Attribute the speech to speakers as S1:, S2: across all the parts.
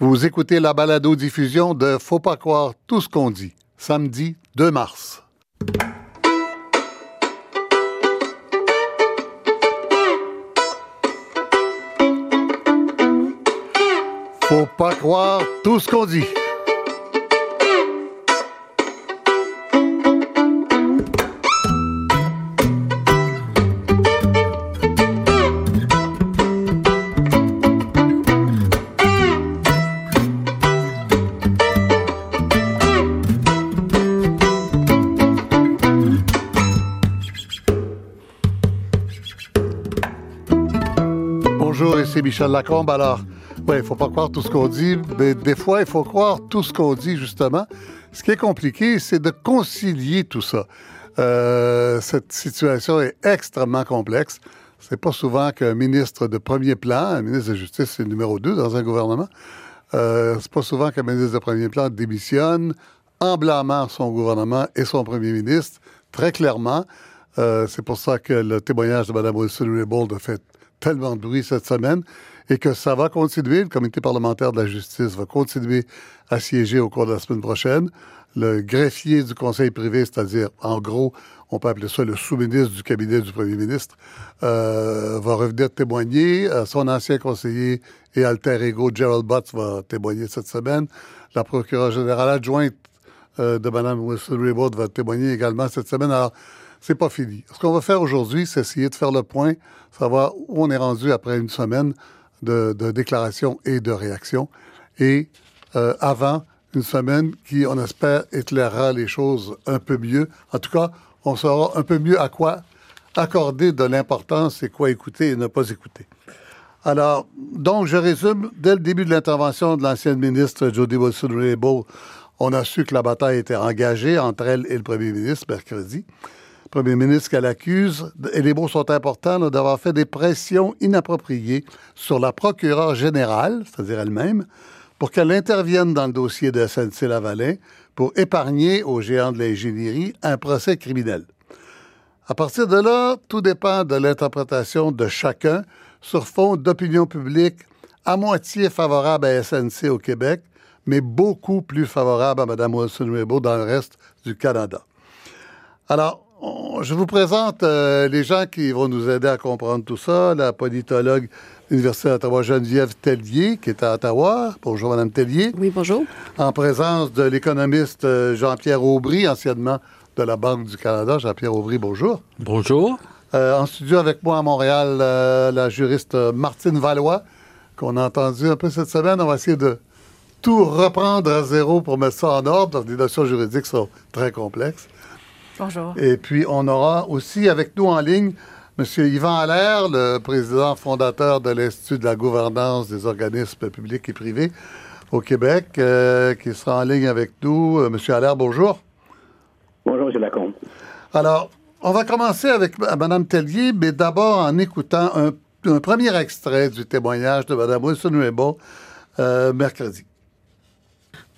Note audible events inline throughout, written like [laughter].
S1: Vous écoutez la balado-diffusion de Faut pas croire tout ce qu'on dit, samedi 2 mars. Faut pas croire tout ce qu'on dit. Michel Lacombe. Alors, oui, il faut pas croire tout ce qu'on dit, mais des fois, il faut croire tout ce qu'on dit, justement. Ce qui est compliqué, c'est de concilier tout ça. Euh, cette situation est extrêmement complexe. C'est pas souvent qu'un ministre de premier plan, un ministre de justice, c'est le numéro 2 dans un gouvernement, euh, c'est pas souvent qu'un ministre de premier plan démissionne en blâmant son gouvernement et son premier ministre, très clairement. Euh, c'est pour ça que le témoignage de Mme Wilson-Raybould a fait tellement de bruit cette semaine et que ça va continuer. Le comité parlementaire de la justice va continuer à siéger au cours de la semaine prochaine. Le greffier du conseil privé, c'est-à-dire, en gros, on peut appeler ça le sous-ministre du cabinet du premier ministre, euh, va revenir témoigner. Euh, son ancien conseiller et alter ego, Gerald Butts, va témoigner cette semaine. La procureure générale adjointe euh, de Mme Wilson-Raybould va témoigner également cette semaine. Alors, c'est pas fini. Ce qu'on va faire aujourd'hui, c'est essayer de faire le point, savoir où on est rendu après une semaine de, déclarations et de réactions, et euh, avant une semaine qui, on espère, éclairera les choses un peu mieux. En tout cas, on saura un peu mieux à quoi accorder de l'importance et quoi écouter et ne pas écouter. Alors, donc, je résume, dès le début de l'intervention de l'ancienne ministre Jody Wilson-Raybould, on a su que la bataille était engagée entre elle et le premier ministre mercredi. Premier ministre qu'elle accuse, et les mots sont importants, d'avoir fait des pressions inappropriées sur la procureure générale, c'est-à-dire elle-même, pour qu'elle intervienne dans le dossier de SNC-Lavalin pour épargner aux géants de l'ingénierie un procès criminel. À partir de là, tout dépend de l'interprétation de chacun sur fond d'opinion publique à moitié favorable à SNC au Québec, mais beaucoup plus favorable à Mme Wilson-Raybould dans le reste du Canada. Alors, on- je vous présente euh, les gens qui vont nous aider à comprendre tout ça. La politologue de l'Université d'Ottawa, Geneviève Tellier, qui est à Ottawa. Bonjour, Mme Tellier.
S2: Oui, bonjour.
S1: En présence de l'économiste euh, Jean-Pierre Aubry, anciennement de la Banque du Canada. Jean-Pierre Aubry, bonjour.
S3: Bonjour.
S1: Euh, en studio avec moi à Montréal, euh, la juriste Martine Valois, qu'on a entendu un peu cette semaine. On va essayer de tout reprendre à zéro pour mettre ça en ordre, parce que les notions juridiques sont très complexes.
S2: Bonjour.
S1: Et puis, on aura aussi avec nous en ligne M. Yvan Allaire, le président fondateur de l'Institut de la gouvernance des organismes publics et privés au Québec, euh, qui sera en ligne avec nous. Euh, M. Allaire, bonjour.
S4: Bonjour, M. Lacombe.
S1: Alors, on va commencer avec Mme Tellier, mais d'abord en écoutant un, un premier extrait du témoignage de Mme Wilson-Raybould euh, mercredi.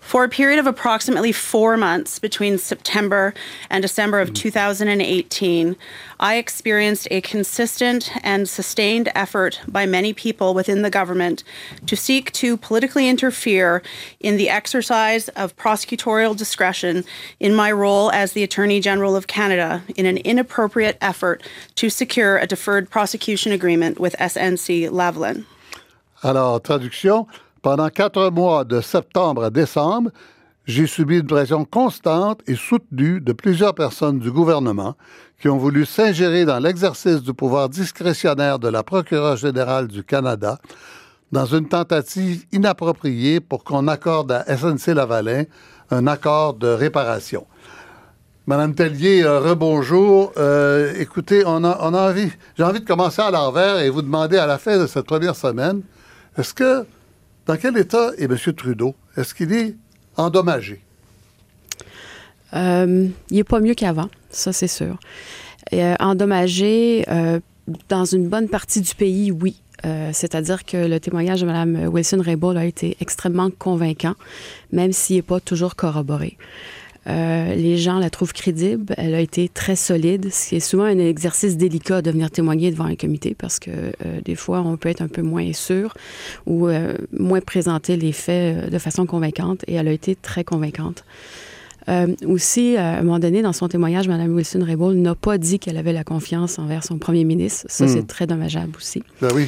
S5: For a period of approximately four months between September and December of 2018, I experienced a consistent and sustained effort by many people within the government to seek to politically interfere in the exercise of prosecutorial discretion in my role as the Attorney General of Canada in an inappropriate effort to secure a deferred prosecution agreement with SNC Lavalin.
S1: Alors, traduction. Pendant quatre mois, de septembre à décembre, j'ai subi une pression constante et soutenue de plusieurs personnes du gouvernement qui ont voulu s'ingérer dans l'exercice du pouvoir discrétionnaire de la procureure générale du Canada dans une tentative inappropriée pour qu'on accorde à SNC-Lavalin un accord de réparation. Madame Tellier, euh, rebonjour. Euh, écoutez, j'ai envie de commencer à l'envers et vous demander à la fin de cette première semaine, est-ce que, dans quel état est M. Trudeau? Est-ce qu'il est endommagé?
S2: Euh, il n'est pas mieux qu'avant, ça c'est sûr. Euh, endommagé, euh, dans une bonne partie du pays, oui. C'est-à-dire que le témoignage de Mme Wilson-Raybould a été extrêmement convaincant, même s'il n'est pas toujours corroboré. Euh, les gens la trouvent crédible. Elle a été très solide, ce qui est souvent un exercice délicat de venir témoigner devant un comité parce que euh, des fois, on peut être un peu moins sûr ou euh, moins présenter les faits de façon convaincante. Et elle a été très convaincante. aussi, à un moment donné, dans son témoignage, Mme Wilson-Raybould n'a pas dit qu'elle avait la confiance envers son premier ministre. Ça, c'est hmm. très dommageable aussi.
S1: Ben oui.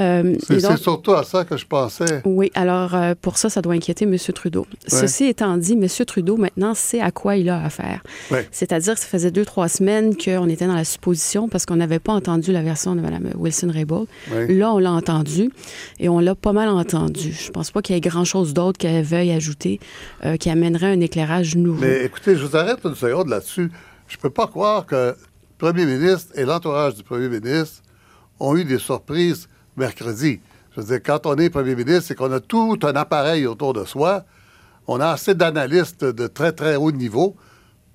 S1: Euh, c'est surtout à ça que je pensais.
S2: Oui, alors euh, pour ça, ça doit inquiéter M. Trudeau. Ceci étant dit, M. Trudeau, maintenant, sait à quoi il a affaire. C'est-à-dire que ça faisait deux, trois semaines qu'on était dans la supposition parce qu'on n'avait pas entendu la version de Mme Wilson-Raybould. Là, on l'a entendu et on l'a pas mal entendu. Je pense pas qu'il y ait grand-chose d'autre qu'elle veuille ajouter euh, qui amènerait un éclairage nouveau.
S1: Mais écoutez, je vous arrête une seconde là-dessus. Je peux pas croire que le premier ministre et l'entourage du premier ministre ont eu des surprises mercredi. Je veux dire, quand on est premier ministre, c'est qu'on a tout un appareil autour de soi. On a assez d'analystes de très, très haut niveau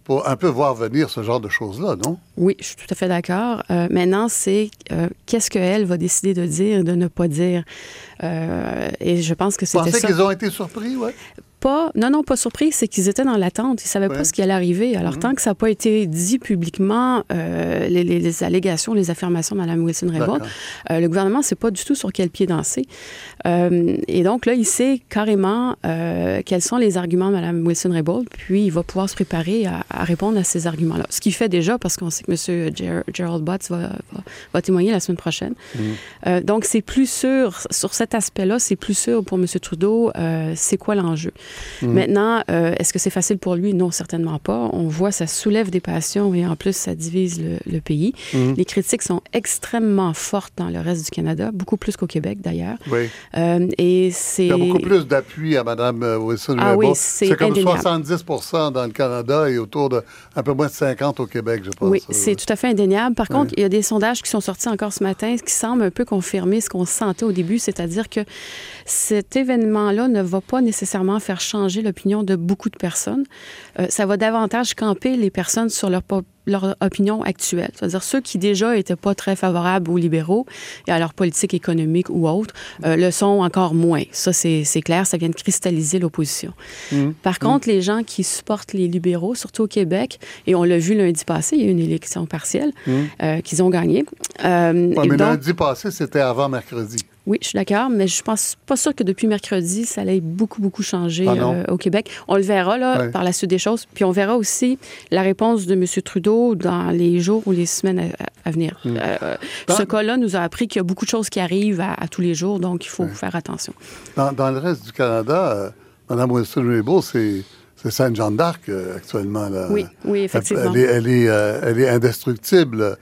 S1: pour un peu voir venir ce genre de choses-là, non?
S2: Oui, je suis tout à fait d'accord. Euh, maintenant, c'est euh, qu'est-ce qu'elle va décider de dire, de ne pas dire? Euh, et je pense que c'était
S1: ça. Vous pensez qu'ils ont été surpris, oui?
S2: Pas, non, non, pas surpris, c'est qu'ils étaient dans l'attente. Ils ne savaient pas ce qui allait arriver. Alors, mhm. tant que ça n'a pas été dit publiquement, euh, les, allégations, les affirmations de Mme Wilson-Raybould, euh, le gouvernement ne sait pas du tout sur quel pied danser. Euh, et donc, là, il sait carrément quels sont les arguments de Mme Wilson-Raybould, puis il va pouvoir se préparer à, répondre à ces arguments-là. Ce qu'il fait déjà, parce qu'on sait que M. Gerald Butts va, témoigner la semaine prochaine. Mhm. donc, c'est plus sûr, sur cet aspect-là, c'est plus sûr pour M. Trudeau, c'est quoi l'enjeu. Mhm. Maintenant, euh, est-ce que c'est facile pour lui? Non, certainement pas. On voit, ça soulève des passions et en plus, ça divise le, pays. Mhm. Les critiques sont extrêmement fortes dans le reste du Canada, beaucoup plus qu'au Québec d'ailleurs.
S1: Oui.
S2: Euh, et c'est... Il
S1: y a beaucoup plus d'appui à Mme euh, Wilson.
S2: Ah oui, c'est
S1: comme 70 dans le Canada et autour de un peu moins de 50 au Québec, je pense.
S2: Oui, c'est tout à fait indéniable. Par contre, il y a des sondages qui sont sortis encore ce matin qui semblent un peu confirmer ce qu'on sentait au début, c'est-à-dire que cet événement-là ne va pas nécessairement faire changer l'opinion de beaucoup de personnes. Euh, ça va davantage camper les personnes sur leur, leur opinion actuelle. C'est-à-dire ceux qui déjà n'étaient pas très favorables aux libéraux et à leur politique économique ou autre euh, le sont encore moins. Ça, c'est clair, ça vient de cristalliser l'opposition. Mmh. Par mmh. contre, les gens qui supportent les libéraux, surtout au Québec, et on l'a vu lundi passé, il y a eu une élection partielle mmh. euh, qu'ils ont gagnée.
S1: mais lundi passé, c'était avant mercredi.
S2: Oui, je suis d'accord, mais je pense pas sûr que depuis mercredi, ça allait beaucoup, beaucoup changer ah euh, au Québec. On le verra là, par la suite des choses. Puis on verra aussi la réponse de M. Trudeau dans les jours ou les semaines à, venir. Hmm. Euh, ce cas-là nous a appris qu'il y a beaucoup de choses qui arrivent à, tous les jours, donc il faut faire attention.
S1: Dans, le reste du Canada, euh, Mme Wilson-Raybould, c'est... C'est Sainte-Jeanne d'Arc actuellement.
S2: Oui, oui, effectivement.
S1: Elle, elle, est, elle est, indestructible.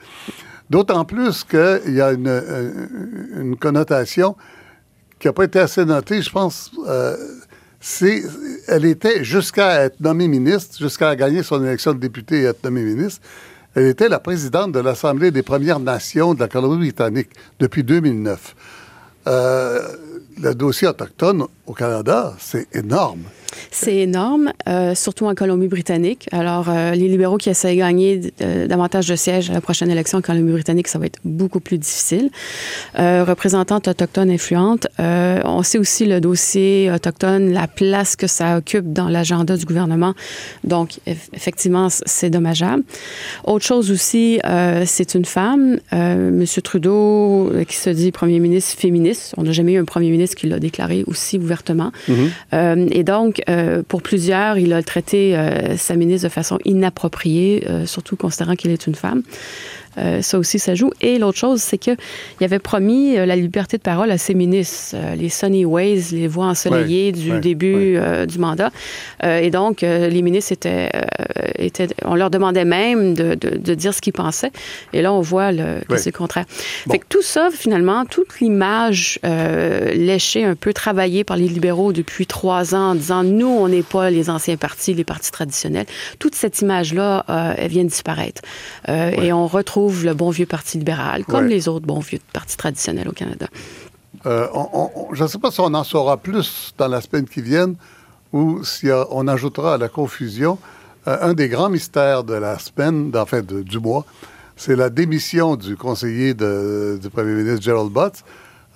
S1: D'autant plus qu'il y a une, euh, une, connotation qui n'a pas été assez notée, je pense. Euh, c'est, elle était, jusqu'à être nommée ministre, jusqu'à gagner son élection de député et être nommée ministre, elle était la présidente de l'Assemblée des Premières Nations de la Colombie-Britannique depuis 2009. Euh, le dossier autochtone au Canada, c'est énorme.
S2: C'est énorme, euh, surtout en Colombie-Britannique. Alors, euh, les libéraux qui essaient de gagner euh, davantage de sièges à la prochaine élection en Colombie-Britannique, ça va être beaucoup plus difficile. représentante autochtone influente, on sait aussi le dossier autochtone, la place que ça occupe dans l'agenda du gouvernement. Donc, effectivement, c'est dommageable. Autre chose aussi, c'est une femme, Monsieur Trudeau, qui se dit premier ministre féministe. On n'a jamais eu un premier ministre qui l'a déclaré aussi ouvertement. Mm-hmm. et donc, euh, pour plusieurs, il a traité euh, sa ministre de façon inappropriée, euh, surtout considérant qu'elle est une femme. Euh, ça aussi, ça joue. Et l'autre chose, c'est qu'il avait promis euh, la liberté de parole à ses ministres, euh, les Sunny Ways, les voix ensoleillées du début du mandat. et donc, les ministres étaient, étaient, on leur demandait même de, de, dire ce qu'ils pensaient. Et là, on voit le, que c'est le contraire. Fait que tout ça, finalement, toute l'image léchée, un peu travaillée par les libéraux depuis trois ans en disant, nous, on n'est pas les anciens partis, les partis traditionnels. Toute cette image-là, elle vient de disparaître. Et on retrouve le bon vieux Parti libéral, comme les autres bons vieux partis traditionnels au Canada.
S1: Euh, je ne sais pas si on en saura plus dans la semaine qui vient ou si on ajoutera à la confusion euh, un des grands mystères de la semaine, enfin du mois, c'est la démission du conseiller du premier ministre Gerald Butts.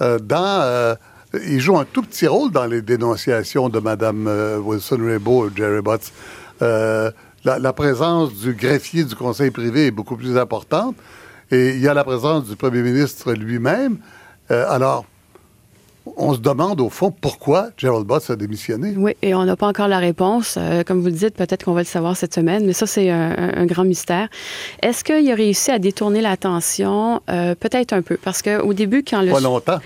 S1: Euh, dans, il joue un tout petit rôle dans les dénonciations de Mme Wilson-Raybould et Jerry Butts. La, la, présence du greffier du conseil privé est beaucoup plus importante. Et il y a la présence du premier ministre lui-même. alors, on se demande au fond pourquoi Gerald Butts a démissionné.
S2: Oui, et on n'a pas encore la réponse. Euh, comme vous le dites, peut-être qu'on va le savoir cette semaine, mais ça, c'est un, grand mystère. Est-ce qu'il a réussi à détourner l'attention? Euh, peut-être un peu, parce qu'au début, quand le...
S1: Pas longtemps.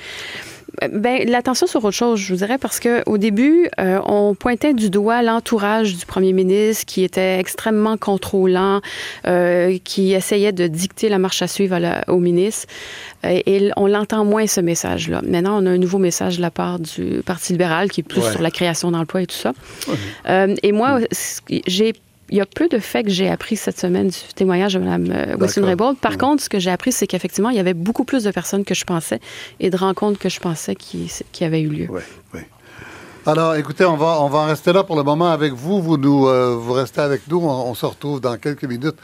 S2: Ben, l'attention sur autre chose, je vous dirais, parce qu'au début, euh, on pointait du doigt l'entourage du premier ministre qui était extrêmement contrôlant, euh, qui essayait de dicter la marche à suivre au ministre. Euh, et on l'entend moins, ce message-là. Maintenant, on a un nouveau message de la part du Parti libéral qui est plus sur la création d'emplois et tout ça. et moi, j'ai il y a peu de faits que j'ai appris cette semaine du témoignage de Mme euh, Wilson-Raybould. Par contre, ce que j'ai appris, c'est qu'effectivement, il y avait beaucoup plus de personnes que je pensais et de rencontres que je pensais qui, qui avaient eu lieu.
S1: Oui, oui. Alors, écoutez, on va, on va en rester là pour le moment avec vous. Vous, nous, euh, vous restez avec nous. On, se retrouve dans quelques minutes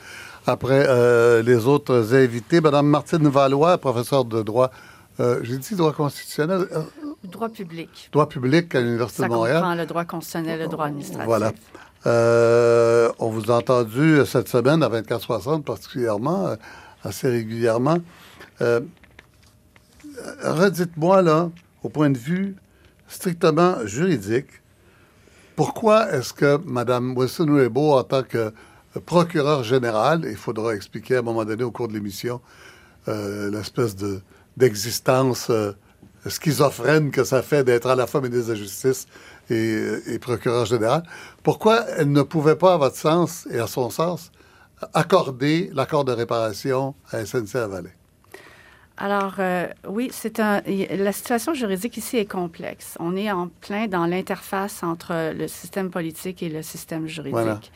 S1: après euh, les autres invités. Madame Martine Valois, professeure de droit, j'ai dit droit constitutionnel.
S3: droit public.
S1: Droit public à l'Université de Montréal.
S3: Ça comprend le droit constitutionnel, le droit administratif.
S1: Voilà. Euh, on vous a entendu cette semaine à 24-60 particulièrement, euh, assez régulièrement. Euh, redites-moi, là, au point de vue strictement juridique, pourquoi est-ce que Mme Wilson-Raybould, en tant que procureur général, il faudra expliquer à un moment donné au cours de l'émission l'espèce de, d'existence schizophrène que ça fait d'être à la fois ministre de la Justice et, procureur général, pourquoi elle ne pouvait pas, à votre sens et à son sens, accorder l'accord de réparation à SNC-Lavalin?
S3: Alors, euh, oui, c'est un. La situation juridique ici est complexe. On est en plein dans l'interface entre le système politique et le système juridique.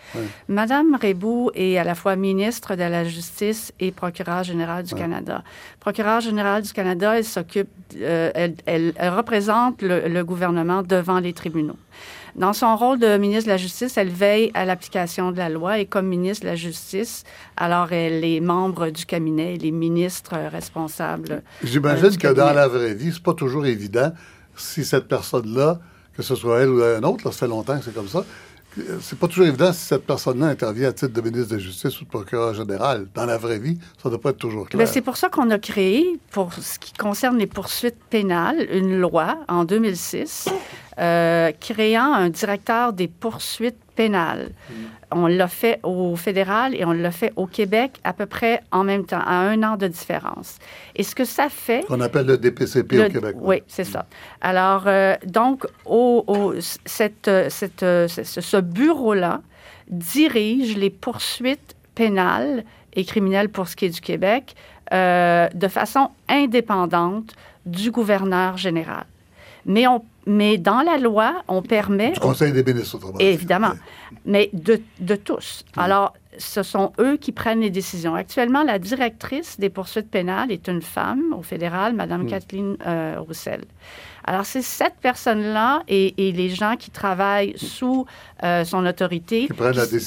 S3: Madame Rébou est à la fois ministre de la Justice et procureure générale du Canada. Procureure générale du Canada, elle s'occupe, euh, elle, représente le gouvernement devant les tribunaux. Dans son rôle de ministre de la Justice, elle veille à l'application de la loi et comme ministre de la Justice, alors elle est membre du cabinet, elle est ministre responsable.
S1: J'imagine euh, que dans la vraie vie, c'est pas toujours évident si cette personne-là, que ce soit elle ou un autre, ça fait longtemps que c'est comme ça, c'est pas toujours évident si cette personne-là intervient à titre de ministre de la Justice ou de procureur général. Dans la vraie vie, ça ne doit pas être toujours clair.
S3: c'est pour ça qu'on a créé, pour ce qui concerne les poursuites pénales, une loi en 2006 euh, créant un directeur des poursuites pénales. Mm. On l'a fait au fédéral et on l'a fait au Québec à peu près en même temps, à un an de différence. Et ce que ça fait...
S1: On appelle le DPCP au Québec.
S3: Oui, c'est ça. Alors, euh, donc, au, cette, cette, ce bureau-là dirige les poursuites pénales et criminelles pour ce qui est du Québec euh, de façon indépendante du gouverneur général. Mais on mais dans la loi, on permet...
S1: Du Conseil des ministres, autrement.
S3: Évidemment, mais de, de tous. Alors, ce sont eux qui prennent les décisions. Actuellement, la directrice des poursuites pénales est une femme au fédéral, Mme. Kathleen euh, Roussel. Alors, c'est cette personne-là et, les gens qui travaillent sous euh, son autorité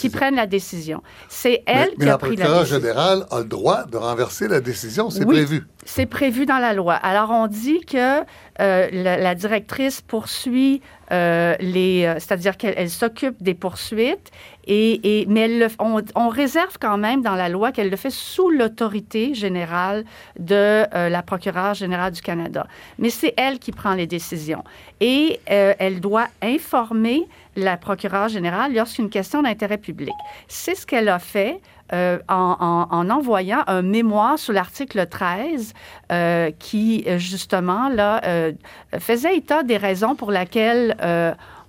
S3: qui prennent la décision. C'est elle qui a pris la décision.
S1: le général a le droit de renverser la décision, c'est prévu.
S3: C'est prévu dans la loi. Alors, on dit que euh, la, directrice poursuit euh, les, euh, c'est-à-dire qu'elle s'occupe des poursuites, et, mais on, réserve quand même dans la loi qu'elle le fait sous l'autorité générale de la procureure générale du Canada. Mais c'est elle qui prend les décisions. Et elle doit informer la procureure générale lorsqu'une question d'intérêt public. C'est ce qu'elle a fait euh, en, envoyant un mémoire sous l'article 13 euh, qui, justement, là, euh, faisait état des raisons pour lesquelles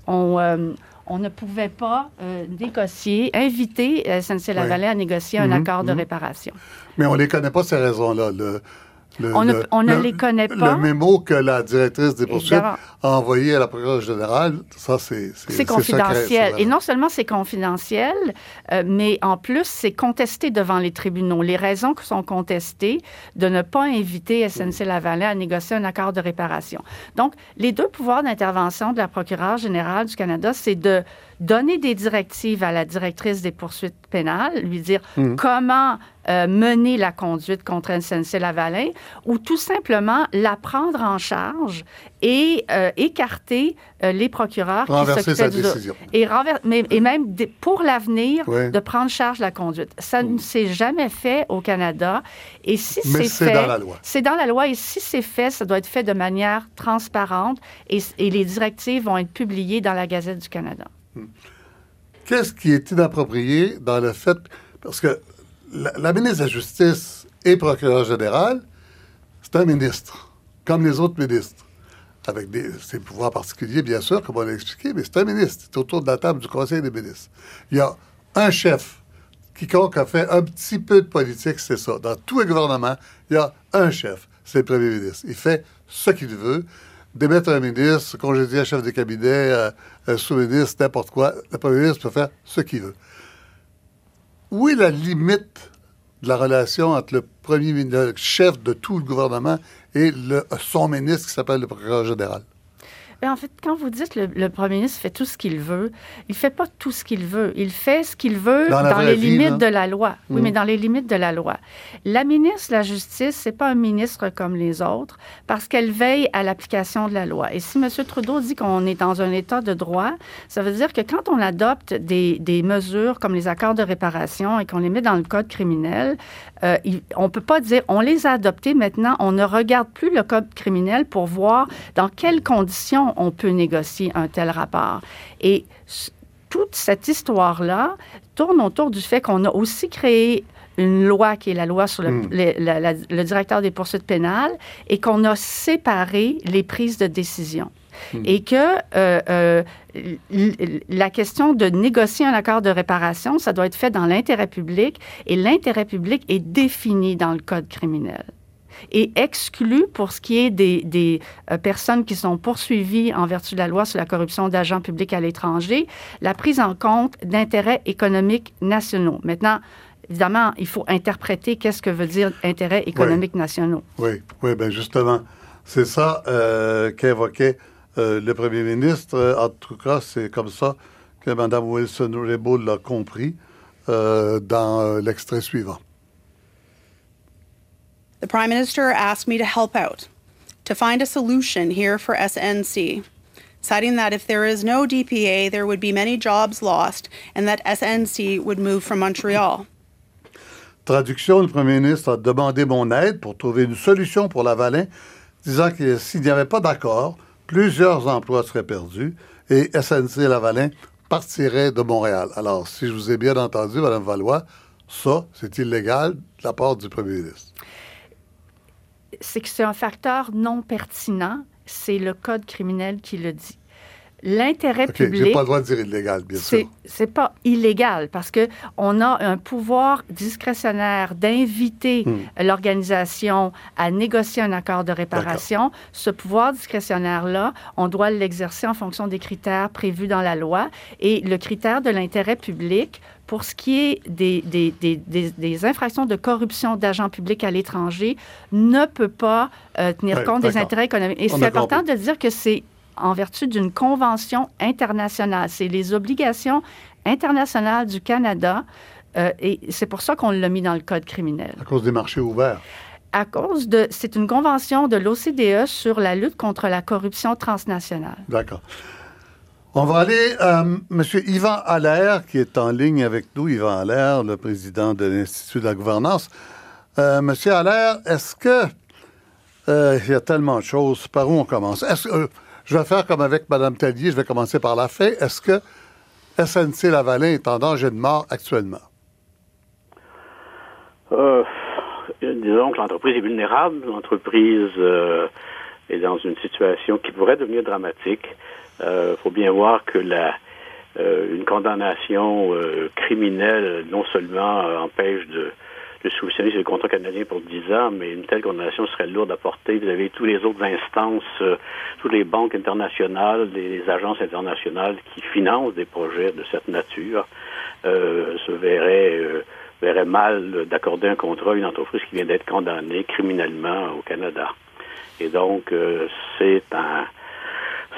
S3: on on ne pouvait pas négocier, inviter SNC-Lavalin à négocier un mhm, accord de mhm. réparation.
S1: Mais on ne les connaît pas, ces raisons-là. Le,
S3: on, ne, les connaît pas.
S1: Le mémo que la directrice des poursuites a envoyé à la procureure générale, ça, c'est...
S3: C'est confidentiel. Et non seulement c'est confidentiel, euh, mais en plus, c'est contesté devant les tribunaux. Les raisons qui sont contestées de ne pas inviter SNC-Lavalin à négocier un accord de réparation. Donc, les deux pouvoirs d'intervention de la procureure générale du Canada, c'est de donner des directives à la directrice des poursuites pénale, lui dire mmh. comment euh, mener la conduite contre SNC-Lavalin ou tout simplement la prendre en charge et euh, écarter euh, les procureurs
S1: qui s'occupaient du décision.
S3: Et, mais, et même pour l'avenir de prendre charge la conduite. Ça ne s'est jamais fait au Canada. Et si c'est fait,
S1: dans la loi.
S3: C'est dans la loi. Et si c'est fait, ça doit être fait de manière transparente et, et les directives vont être publiées dans la Gazette du Canada. Hmm.
S1: Qu'est-ce qui est inapproprié dans le fait parce que la, ministre de la Justice et procureur général, c'est un ministre, comme les autres ministres, avec ses pouvoirs particuliers, bien sûr, comme on l'a expliqué, mais c'est un ministre. C'est autour de la table du Conseil des ministres. Il y a un chef. Quiconque a fait un petit peu de politique, c'est ça. Dans tous les gouvernements, il y a un chef. C'est le premier ministre. Il fait ce qu'il veut. Démettre un ministre, congédier un chef de cabinet, euh, un sous-ministre, n'importe quoi. Le premier ministre peut faire ce qu'il veut où est la limite de la relation entre le premier le chef de tout le gouvernement et le, son ministre qui s'appelle le procureur général?
S3: En fait, quand vous dites le, le premier ministre fait tout ce qu'il veut, il fait pas tout ce qu'il veut. Il fait ce qu'il veut dans, les limites de la loi. Oui, mais mm. dans les limites de la loi. La ministre de la Justice, c'est pas un ministre comme les autres parce qu'elle veille à l'application de la loi. Et si M. Trudeau dit qu'on est dans un état de droit, ça veut dire que quand on adopte des, des mesures comme les accords de réparation et qu'on les met dans le code criminel, euh, on ne peut pas dire on les a adoptés maintenant, on ne regarde plus le code criminel pour voir dans quelles conditions on peut négocier un tel rapport. Et toute cette histoire-là tourne autour du fait qu'on a aussi créé une loi qui est la loi sur le, hmm. le directeur des poursuites pénales et qu'on a séparé les prises de décision. Hmm. Et que euh, euh, la question de négocier un accord de réparation, ça doit être fait dans l'intérêt public et l'intérêt public est défini dans le code criminel et exclu pour ce qui est des, euh, personnes qui sont poursuivies en vertu de la loi sur la corruption d'agents publics à l'étranger, la prise en compte d'intérêts économiques nationaux. Maintenant, évidemment, il faut interpréter qu'est-ce que veut dire intérêts économiques nationaux.
S1: Oui, oui, bien justement, c'est ça qu'évoquait euh, le premier ministre, euh, en tout cas, c'est comme ça que Mme Wilson-Raybould l'a compris euh, dans l'extrait suivant.
S5: The Prime Minister asked me to help out, to find a solution here for SNC, citing that if there is no DPA, there would be many jobs lost and that SNC would move from Montreal.
S1: Traduction, le Premier ministre a demandé mon aide pour trouver une solution pour la Valin, disant que s'il n'y avait pas d'accord, plusieurs emplois seraient perdus et SNC-Lavalin partirait de Montréal. Alors, si je vous ai bien entendu, Mme Valois, ça, c'est illégal de la part du premier ministre.
S3: C'est que c'est un facteur non pertinent. C'est le Code criminel qui le dit l'intérêt okay, public.
S1: J'ai pas le droit de dire illégal, bien sûr.
S3: C'est pas illégal parce que on a un pouvoir discrétionnaire d'inviter hmm. l'organisation à négocier un accord de réparation. Ce pouvoir discrétionnaire-là, on doit l'exercer en fonction des critères prévus dans la loi et le critère de l'intérêt public pour ce qui est des, des, des, des infractions de corruption d'agents publics à l'étranger, ne peut pas euh, tenir compte des intérêts économiques. Et c'est important de dire que c'est en vertu d'une convention internationale. C'est les obligations internationales du Canada euh, et c'est pour ça qu'on l'a mis dans le code criminel.
S1: À cause des marchés ouverts.
S3: À cause de, c'est une convention de l'OCDE sur la lutte contre la corruption transnationale.
S1: D'accord. On va aller à euh, M. Yvan Allaire, qui est en ligne avec nous. Yvan Allaire, le président de l'Institut de la gouvernance. Euh, Monsieur Allaire, est-ce que euh, il y a tellement de choses. Par où on commence? Est-ce que je vais faire comme avec Mme Tellier, je vais commencer par la fin. Est-ce que SNC Lavalin est en danger de mort actuellement?
S4: Euh, disons que l'entreprise est vulnérable. L'entreprise euh, est dans une situation qui pourrait devenir dramatique. Il euh, faut bien voir que la, une condamnation criminelle non seulement empêche de de solutionner le contrat canadien pour 10 ans, mais une telle condamnation serait lourde à porter. Vous avez tous les autres instances, euh, toutes les banques internationales, les, agences internationales qui financent des projets de cette nature euh, se verraient, euh, verraient mal d'accorder un contrat à une entreprise qui vient d'être condamnée criminellement au Canada. Et donc, c'est un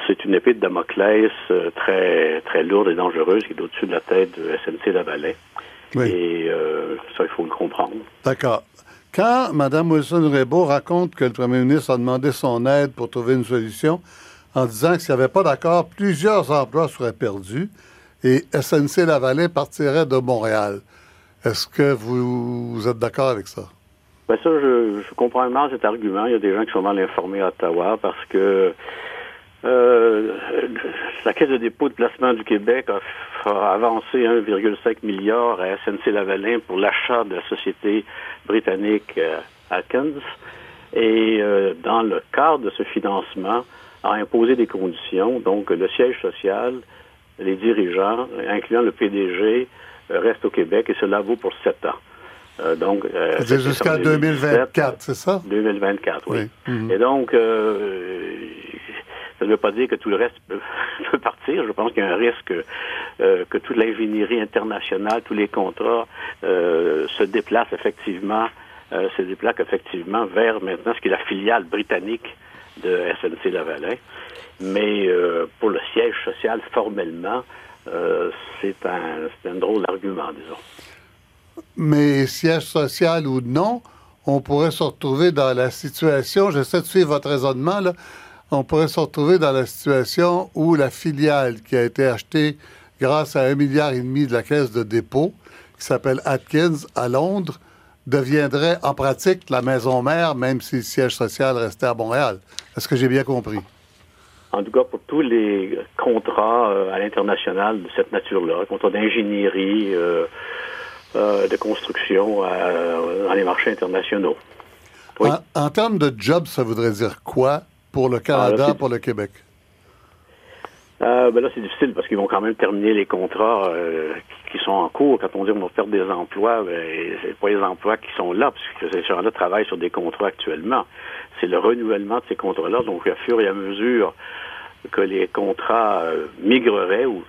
S4: c'est une épée de Damoclès très très lourde et dangereuse qui est au-dessus de la tête de SNC Lavalin. Et ça, il faut le comprendre.
S1: D'accord. Quand Mme Wilson-Raybould raconte que le premier ministre a demandé son aide pour trouver une solution, en disant que s'il n'y avait pas d'accord, plusieurs emplois seraient perdus et SNC-Lavalin partirait de Montréal. Est-ce que vous, êtes d'accord avec ça?
S4: Ben ça, je, comprends mal cet argument. Il y a des gens qui sont mal informés à Ottawa parce que euh, la Caisse de dépôt de placement du Québec a, avancé 1,5 milliard à SNC-Lavalin pour l'achat de la société britannique euh, Atkins. Et euh, dans le cadre de ce financement, a imposé des conditions. Donc, le siège social, les dirigeants, incluant le PDG, restent au Québec et cela vaut pour sept ans.
S1: donc, c'est jusqu'à 2024, c'est ça?
S4: 2024, oui. Et donc, ça ne veut pas dire que tout le reste [laughs] peut, partir. Je pense qu'il y a un risque euh, que toute l'ingénierie internationale, tous les contrats euh, se déplacent effectivement, euh, se déplacent effectivement vers maintenant ce qui est la filiale britannique de SNC Lavalin. Mais pour le siège social, formellement, c'est un, un drôle d'argument, disons.
S1: Mais siège social ou non, on pourrait se retrouver dans la situation, j'essaie de suivre votre raisonnement, là, on pourrait se retrouver dans la situation où la filiale qui a été achetée grâce à un milliard et demi de la caisse de dépôt, qui s'appelle Atkins à Londres, deviendrait en pratique la maison mère, même si le siège social restait à Montréal. Est-ce que j'ai bien compris?
S4: En tout cas, pour tous les contrats euh, à l'international de cette nature-là, contrats d'ingénierie, euh, euh, de construction dans les marchés internationaux.
S1: En, en, termes de job, ça voudrait dire quoi? Pour le Canada, ah, pour le Québec?
S4: Euh, ben là, c'est difficile parce qu'ils vont quand même terminer les contrats euh, qui sont en cours. Quand on dit qu'on va perdre des emplois, ben, c'est pas les emplois qui sont là, puisque ces gens-là travaillent sur des contrats actuellement. C'est le renouvellement de ces contrats-là. Donc, à fur et à mesure que les contrats euh, migreraient ou,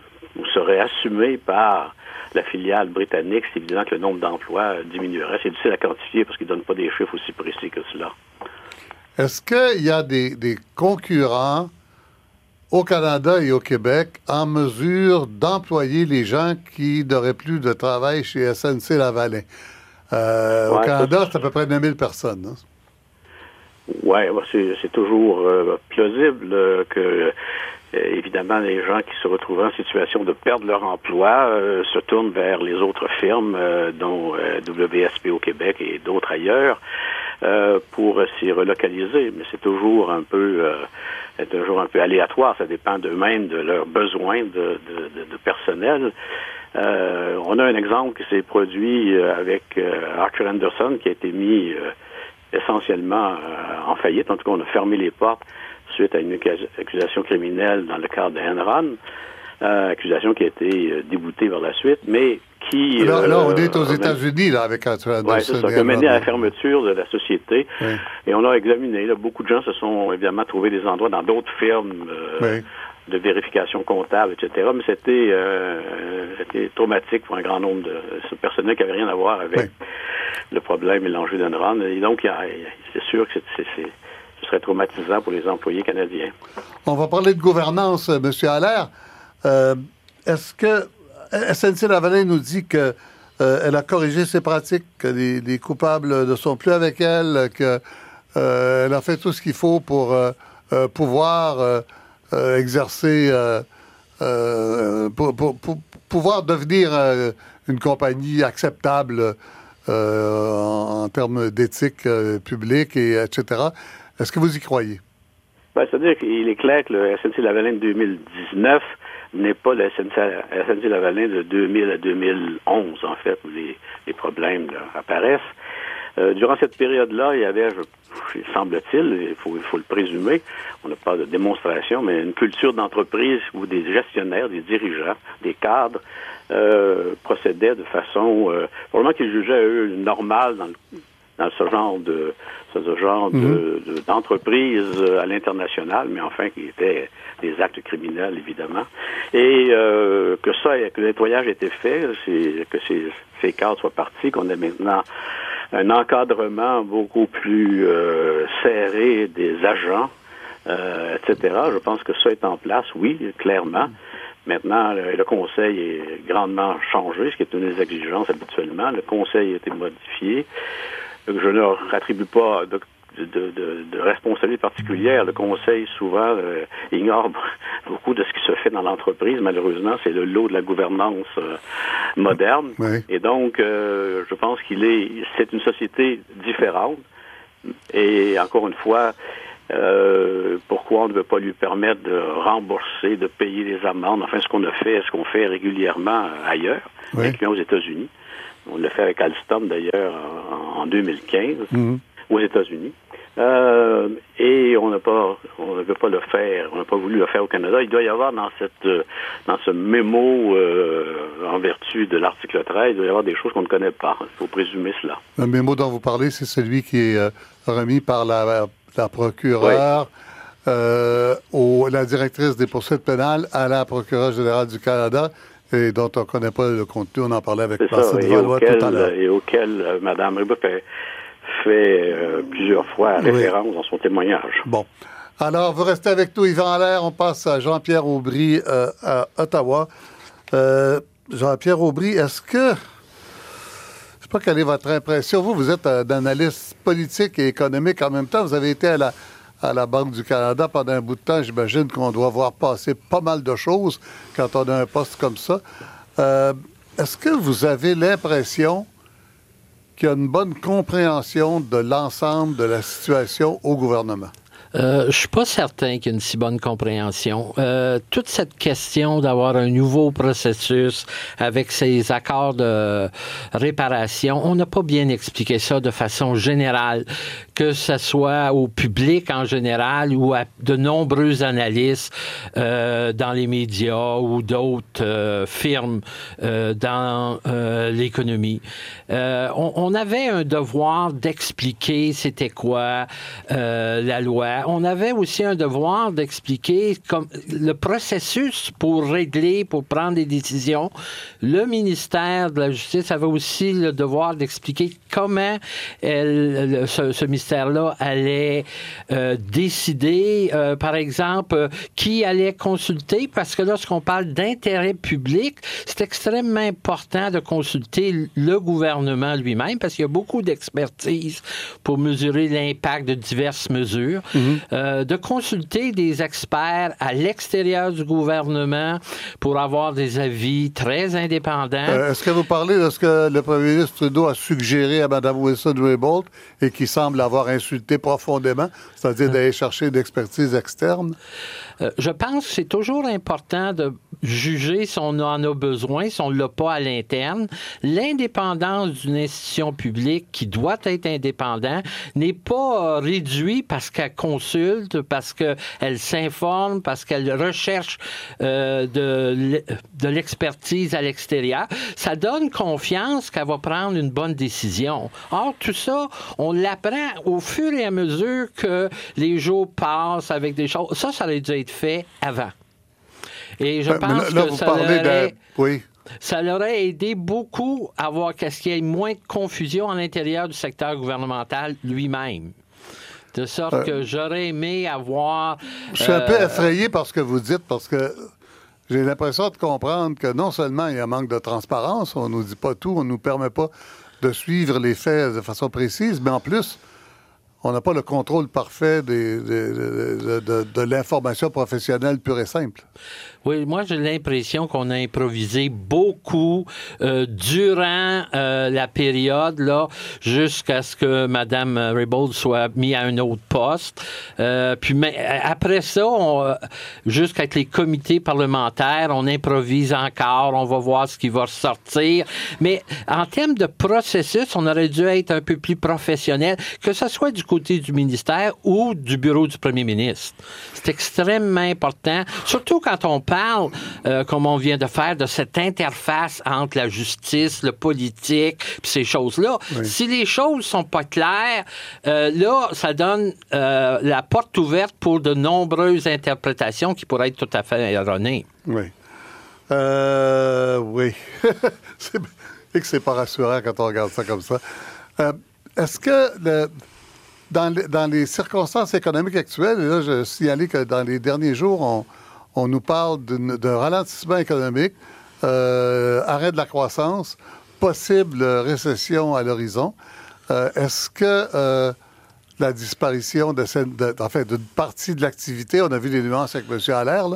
S4: seraient assumés par la filiale britannique, c'est évident que le nombre d'emplois diminuerait. C'est difficile à quantifier parce qu'ils ne donnent pas des chiffres aussi précis que cela.
S1: Est-ce qu'il y a des, concurrents au Canada et au Québec en mesure d'employer les gens qui n'auraient plus de travail chez SNC-Lavalin? Euh, au Canada, c'est à peu près 9000 personnes. Hein?
S4: Oui, c'est toujours euh, plausible que euh, évidemment, les gens qui se retrouvent en situation de perdre leur emploi se tournent vers les autres firmes, dont WSP au Québec et d'autres ailleurs. Euh, pour s'y relocaliser, mais c'est toujours un peu euh, toujours un peu aléatoire. Ça dépend d'eux-mêmes, de leurs besoins de, de, de, personnel. Euh, on a un exemple qui s'est produit euh, avec Archer Anderson, qui a été mis essentiellement en faillite. En tout cas, on a fermé les portes suite à une accusation criminelle dans le cadre de Enron. Accusation qui a été déboutée par la suite, mais qui...
S1: Là, là on est aux euh, États-Unis, là, avec Antoine
S4: Oui, c'est ça, qui a mené à la fermeture de la société. Et on a examiné, là, beaucoup de gens se sont évidemment trouvés des endroits dans d'autres firmes euh, de vérification comptable, etc. Mais c'était euh, traumatique pour un grand nombre de ce personnel qui n'avait rien à voir avec le problème et l'enjeu d'Enron. Et donc, c'est sûr que c'est ce serait traumatisant pour les employés canadiens.
S1: On va parler de gouvernance, M. Allaire. Est-ce que SNC-Lavalin nous dit que euh, elle a corrigé ses pratiques, que les, coupables ne sont plus avec elle, qu'elle euh, a fait tout ce qu'il faut pour euh, pouvoir exercer, pour, pouvoir devenir une compagnie acceptable en, termes d'éthique publique, et etc. Est-ce que vous y croyez?
S4: Ben, C'est-à-dire qu'il est clair que le SNC-Lavalin de 2019 n'est pas la SNC-Lavalin de 2000 à 2011, en fait, où les, problèmes apparaissent. Euh, durant cette période-là, il y avait, semble-t-il, il faut, faut le présumer, on n'a pas de démonstration, mais une culture d'entreprise où des gestionnaires, des dirigeants, des cadres euh, procédaient de façon, euh, probablement qu'ils jugeaient eux normale dans, dans ce genre de ce genre mhm. d'entreprise à l'international, mais enfin qui étaient des actes criminels, évidemment. Et euh, que ça, que le nettoyage ait été fait, que ces, ces cadres soient partis, qu'on ait maintenant un encadrement beaucoup plus euh, serré des agents, euh, etc. Je pense que ça est en place, oui, clairement. Maintenant, le, Conseil est grandement changé, ce qui est une des exigences habituellement. Le Conseil a été modifié. Je ne attribue pas de, de, de, responsabilité particulière. Le Conseil, souvent, euh, ignore [laughs] beaucoup de ce qui se fait dans l'entreprise. Malheureusement, c'est le lot de la gouvernance euh, moderne. Et donc, euh, je pense qu'il est, c'est une société différente. Et encore une fois, pourquoi on ne veut pas lui permettre de rembourser, de payer les amendes, enfin ce qu'on a fait, ce qu'on fait régulièrement ailleurs, incluant aux États-Unis. On l'a fait avec Alstom d'ailleurs en, 2015 mhm. Aux États-Unis. Euh, et on n'a pas, on ne veut pas le faire, on n'a pas voulu le faire au Canada. Il doit y avoir dans cette, dans ce mémo euh, en vertu de l'article 13, il doit y avoir des choses qu'on ne connaît pas. Il faut présumer cela.
S1: Le mémo dont vous parlez, c'est celui qui est remis par la la procureure, euh, la directrice des poursuites pénales à la procureure générale du Canada et dont on ne connaît pas le contenu. On en parlait avec Placide Valois tout à l'heure.
S4: Et auquel euh, Mme fait, euh, plusieurs fois référence dans son témoignage.
S1: Bon. Alors, vous restez avec nous, Yvan Allaire. On passe à Jean-Pierre Aubry à Ottawa. Jean-Pierre Aubry, est-ce que pas quelle est votre impression. Vous, vous êtes un analyste politique et économique en même temps. Vous avez été à la, à la Banque du Canada pendant un bout de temps. J'imagine qu'on doit voir passer pas mal de choses quand on a un poste comme ça. Euh, est-ce que vous avez l'impression qu'il y a une bonne compréhension de l'ensemble de la situation au gouvernement?
S6: Euh, je suis pas certain qu'il y ait une si bonne compréhension. Euh, toute cette question d'avoir un nouveau processus avec ces accords de réparation, on n'a pas bien expliqué ça de façon générale, que ce soit au public en général ou à de nombreux analystes euh, dans les médias ou d'autres euh, firmes euh, dans l'économie. On, avait un devoir d'expliquer c'était quoi la loi on avait aussi un devoir d'expliquer le processus pour régler, pour prendre des décisions. Le ministère de la Justice avait aussi le devoir d'expliquer comment elle, ce, ministère-là allait euh, décider, euh, par exemple, qui allait consulter, parce que lorsqu'on parle d'intérêt public, c'est extrêmement important de consulter le gouvernement lui-même, parce qu'il y a beaucoup d'expertise pour mesurer l'impact de diverses mesures. Euh, de consulter des experts à l'extérieur du gouvernement pour avoir des avis très indépendants.
S1: Euh, est-ce que vous parlez de ce que le premier ministre Trudeau a suggéré à Mme Wilson-Raybould et qui semble avoir insulté profondément, c'est-à-dire euh. d'aller chercher d'expertise externe?
S6: Euh, je pense que c'est toujours important de juger si on en a besoin, si on ne l'a pas à l'interne. L'indépendance d'une institution publique qui doit être indépendante n'est pas réduite parce qu'elle consulte, parce qu'elle s'informe, parce qu'elle recherche euh, de, de l'expertise à l'extérieur. Ça donne confiance qu'elle va prendre une bonne décision. Or, tout ça, on l'apprend au fur et à mesure que les jours passent avec des choses. Ça, ça aurait dû être fait avant. Et je ben, pense que ça aurait, oui. ça l'aurait aidé beaucoup à voir qu'est-ce qu'il y ait moins de confusion à l'intérieur du secteur gouvernemental lui-même. De sorte euh, que j'aurais aimé avoir.
S1: Je suis un peu euh, effrayé par ce que vous dites, parce que j'ai l'impression de comprendre que non seulement il y a un manque de transparence, on ne nous dit pas tout, on ne nous permet pas de suivre les faits de façon précise, mais en plus, on n'a pas le contrôle parfait de, l'information professionnelle pure et simple.
S6: Oui, moi j'ai l'impression qu'on a improvisé beaucoup euh, durant euh, la période là, jusqu'à ce que Mme Raybould soit mise à un autre poste. Euh, puis mais, après ça, jusqu'avec les comités parlementaires, on improvise encore, on va voir ce qui va ressortir. Mais en termes de processus, on aurait dû être un peu plus professionnel, que ce soit du côté du ministère ou du bureau du premier ministre. C'est extrêmement important, surtout quand on parle, euh, comme on vient de faire, de cette interface entre la justice, le politique, puis ces choses-là. Si les choses sont pas claires, euh, là, ça donne euh, la porte ouverte pour de nombreuses interprétations qui pourraient être tout à fait erronées.
S1: Oui. Oui. [laughs] et que c'est pas rassurant quand on regarde ça comme ça. Est-ce que le, dans, les, circonstances économiques actuelles, là, je signalais que dans les derniers jours, on nous parle d'un ralentissement économique, euh, arrêt de la croissance, possible récession à l'horizon. Euh, est-ce que euh, la disparition de, d'une partie de l'activité, on a vu les nuances avec M. Allaire,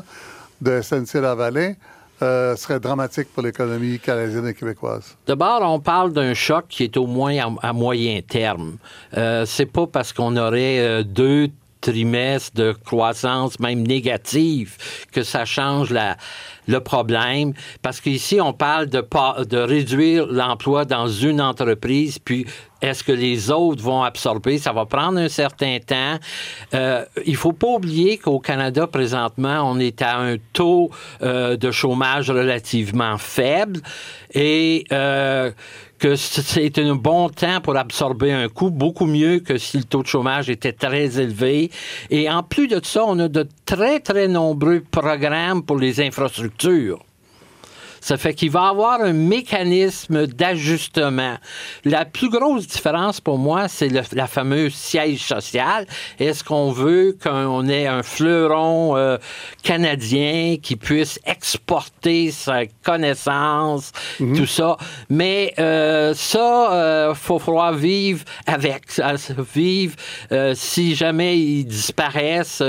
S1: de SNC-Lavalin, euh, serait dramatique pour l'économie canadienne et québécoise?
S6: D'abord, on parle d'un choc qui est au moins à, moyen terme. Euh, c'est pas parce qu'on aurait deux trimestres de croissance, même négative, que ça change la, le problème. Parce qu'ici, on parle de, de réduire l'emploi dans une entreprise, puis est-ce que les autres vont absorber? Ça va prendre un certain temps. Euh, il faut pas oublier qu'au Canada, présentement, on est à un taux euh, de chômage relativement faible et euh, que c'est un bon temps pour absorber un coût, beaucoup mieux que si le taux de chômage était très élevé. Et en plus de ça, on a de très, très nombreux programmes pour les infrastructures culture. Ça fait qu'il va avoir un mécanisme d'ajustement. La plus grosse différence pour moi, c'est la fameuse siège social. Est-ce qu'on veut qu'on ait un fleuron euh, canadien qui puisse exporter sa connaissance, mhm. tout ça? Mais euh, ça, euh, faut falloir vivre avec, vivre euh, si jamais ils disparaissent,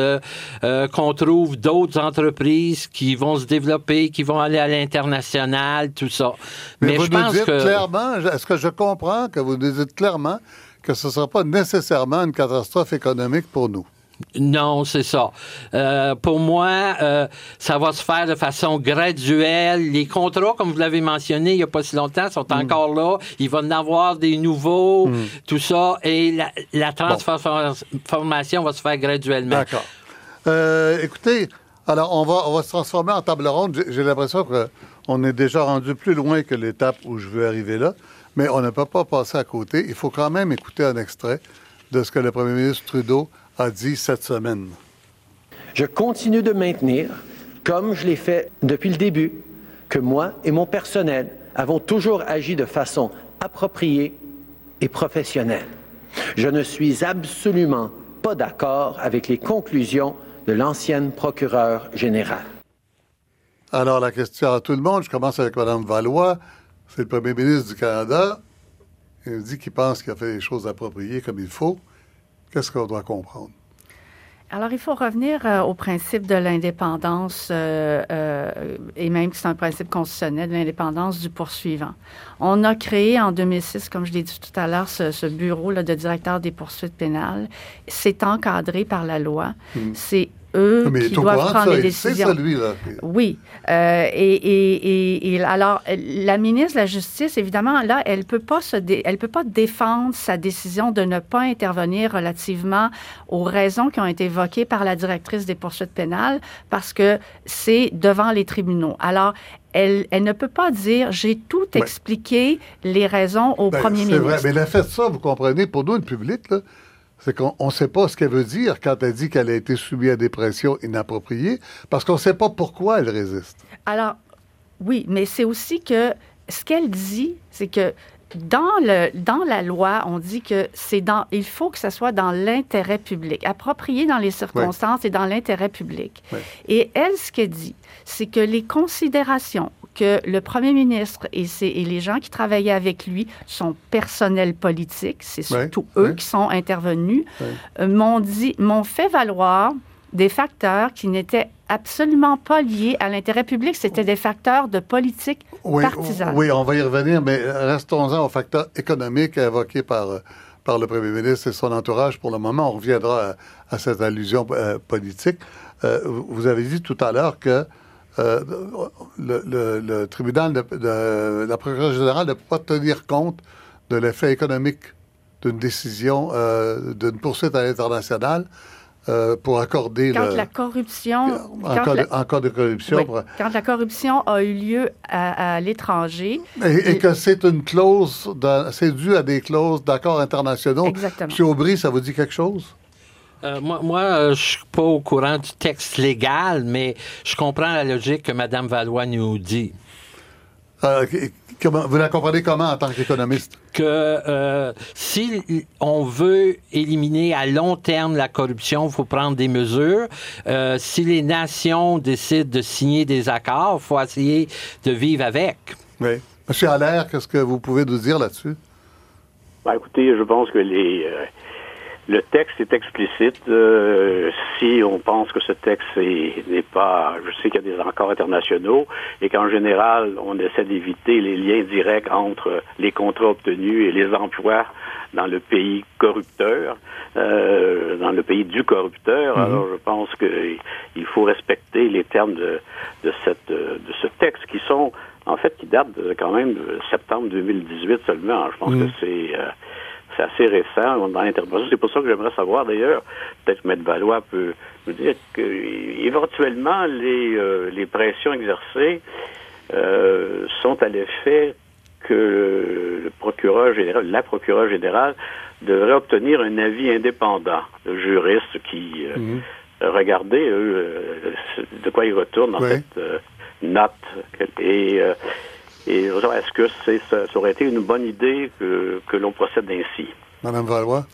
S6: qu'on trouve d'autres entreprises qui vont se développer, qui vont aller à l'international tout ça.
S1: Mais, vous je nous pense dites que... clairement, est-ce que je comprends que vous nous dites clairement que ce ne sera pas nécessairement une catastrophe économique pour nous?
S6: Non, c'est ça. Euh, pour moi, euh, ça va se faire de façon graduelle. Les contrats, comme vous l'avez mentionné il n'y a pas si longtemps, sont hmm. encore là. Il va y en avoir des nouveaux, hmm. tout ça. Et la, transformation va se faire graduellement.
S1: D'accord. Euh, écoutez, alors on va, on va se transformer en table ronde. J'ai l'impression que on est déjà rendu plus loin que l'étape où je veux arriver là, mais on ne peut pas passer à côté. Il faut quand même écouter un extrait de ce que le premier ministre Trudeau a dit cette semaine.
S7: Je continue de maintenir, comme je l'ai fait depuis le début, que moi et mon personnel avons toujours agi de façon appropriée et professionnelle. Je ne suis absolument pas d'accord avec les conclusions de l'ancienne procureure générale.
S1: Alors, la question à tout le monde, je commence avec Mme Valois. C'est le premier ministre du Canada. Il dit qu'il pense qu'il a fait les choses appropriées comme il faut. Qu'est-ce qu'on doit comprendre?
S3: Alors, il faut revenir euh, au principe de l'indépendance, euh, euh, et même que c'est un principe constitutionnel, de l'indépendance du poursuivant. On a créé en 2006, comme je l'ai dit tout à l'heure, ce, bureau là, de directeur des poursuites pénales. C'est encadré par la loi. Mmh. C'est eux qui doivent prendre les décisions. Oui. Euh, et, alors, la ministre de la Justice, évidemment, là, elle peut pas se elle peut pas défendre sa décision de ne pas intervenir relativement aux raisons qui ont été évoquées par la directrice des poursuites pénales parce que c'est devant les tribunaux. Alors, elle, elle, ne peut pas dire j'ai tout expliqué les raisons au ben, premier ministre. C'est vrai,
S1: mais elle a fait ça, vous comprenez, pour nous, le public, là, c'est qu'on ne sait pas ce qu'elle veut dire quand elle dit qu'elle a été soumise à des pressions inappropriées, parce qu'on ne sait pas pourquoi elle résiste.
S3: Alors, oui, mais c'est aussi que ce qu'elle dit, c'est que dans, le, dans la loi, on dit que c'est dans, il faut que ce soit dans l'intérêt public, approprié dans les circonstances et dans l'intérêt public. Et elle, ce qu'elle dit, c'est que les considérations que le premier ministre et, et, les gens qui travaillaient avec lui sont personnels politiques, c'est surtout eux qui sont intervenus, euh, m'ont dit, m'ont fait valoir des facteurs qui n'étaient absolument pas liés à l'intérêt public, c'était des facteurs de politique partisane.
S1: Oui, on va y revenir, mais restons-en aux facteurs économiques évoqués par, par le premier ministre et son entourage pour le moment. On reviendra à, cette allusion euh, politique. Euh, vous avez dit tout à l'heure que euh, le, tribunal de, la procureure générale ne peut pas tenir compte de l'effet économique d'une décision, euh, d'une poursuite à l'international. Euh, pour accorder
S3: quand la corruption
S1: en, cas, de, corruption
S3: quand la corruption a eu lieu à, l'étranger
S1: et, que c'est une clause c'est dû à des clauses d'accords internationaux
S3: exactement
S1: M. Aubry ça vous dit quelque chose?
S6: Euh, moi, moi euh, je suis pas au courant du texte légal, mais je comprends la logique que Mme Valois nous dit.
S1: Euh, vous la comprenez comment en tant qu'économiste?
S6: Que euh, si on veut éliminer à long terme la corruption, il faut prendre des mesures. Euh, si les nations décident de signer des accords, il faut essayer de vivre avec.
S1: Oui. Monsieur Allaire, qu'est-ce que vous pouvez nous dire là-dessus?
S4: Ben, écoutez, je pense que les, le texte est explicite. Euh, si on pense que ce texte n'est pas, je sais qu'il y a des accords internationaux et qu'en général, on essaie d'éviter les liens directs entre les contrats obtenus et les emplois dans le pays corrupteur, euh, dans le pays du corrupteur. Mhm. Alors, je pense qu'il faut respecter les termes de, de, cette, de ce texte qui sont, en fait, qui datent quand même de septembre 2018 seulement. Je pense mhm. que c'est... Euh, c'est assez récent dans l'intervention. C'est pour ça que j'aimerais savoir, d'ailleurs, peut-être que M. Valois peut nous dire que éventuellement les, euh, les pressions exercées euh, sont à l'effet que le procureur général, la procureure générale, devrait obtenir un avis indépendant de juriste qui euh, mhm. regardait de quoi il retourne dans cette note. Et et est-ce que ça, aurait été une bonne idée que, que l'on procède ainsi?
S1: Madame Valois?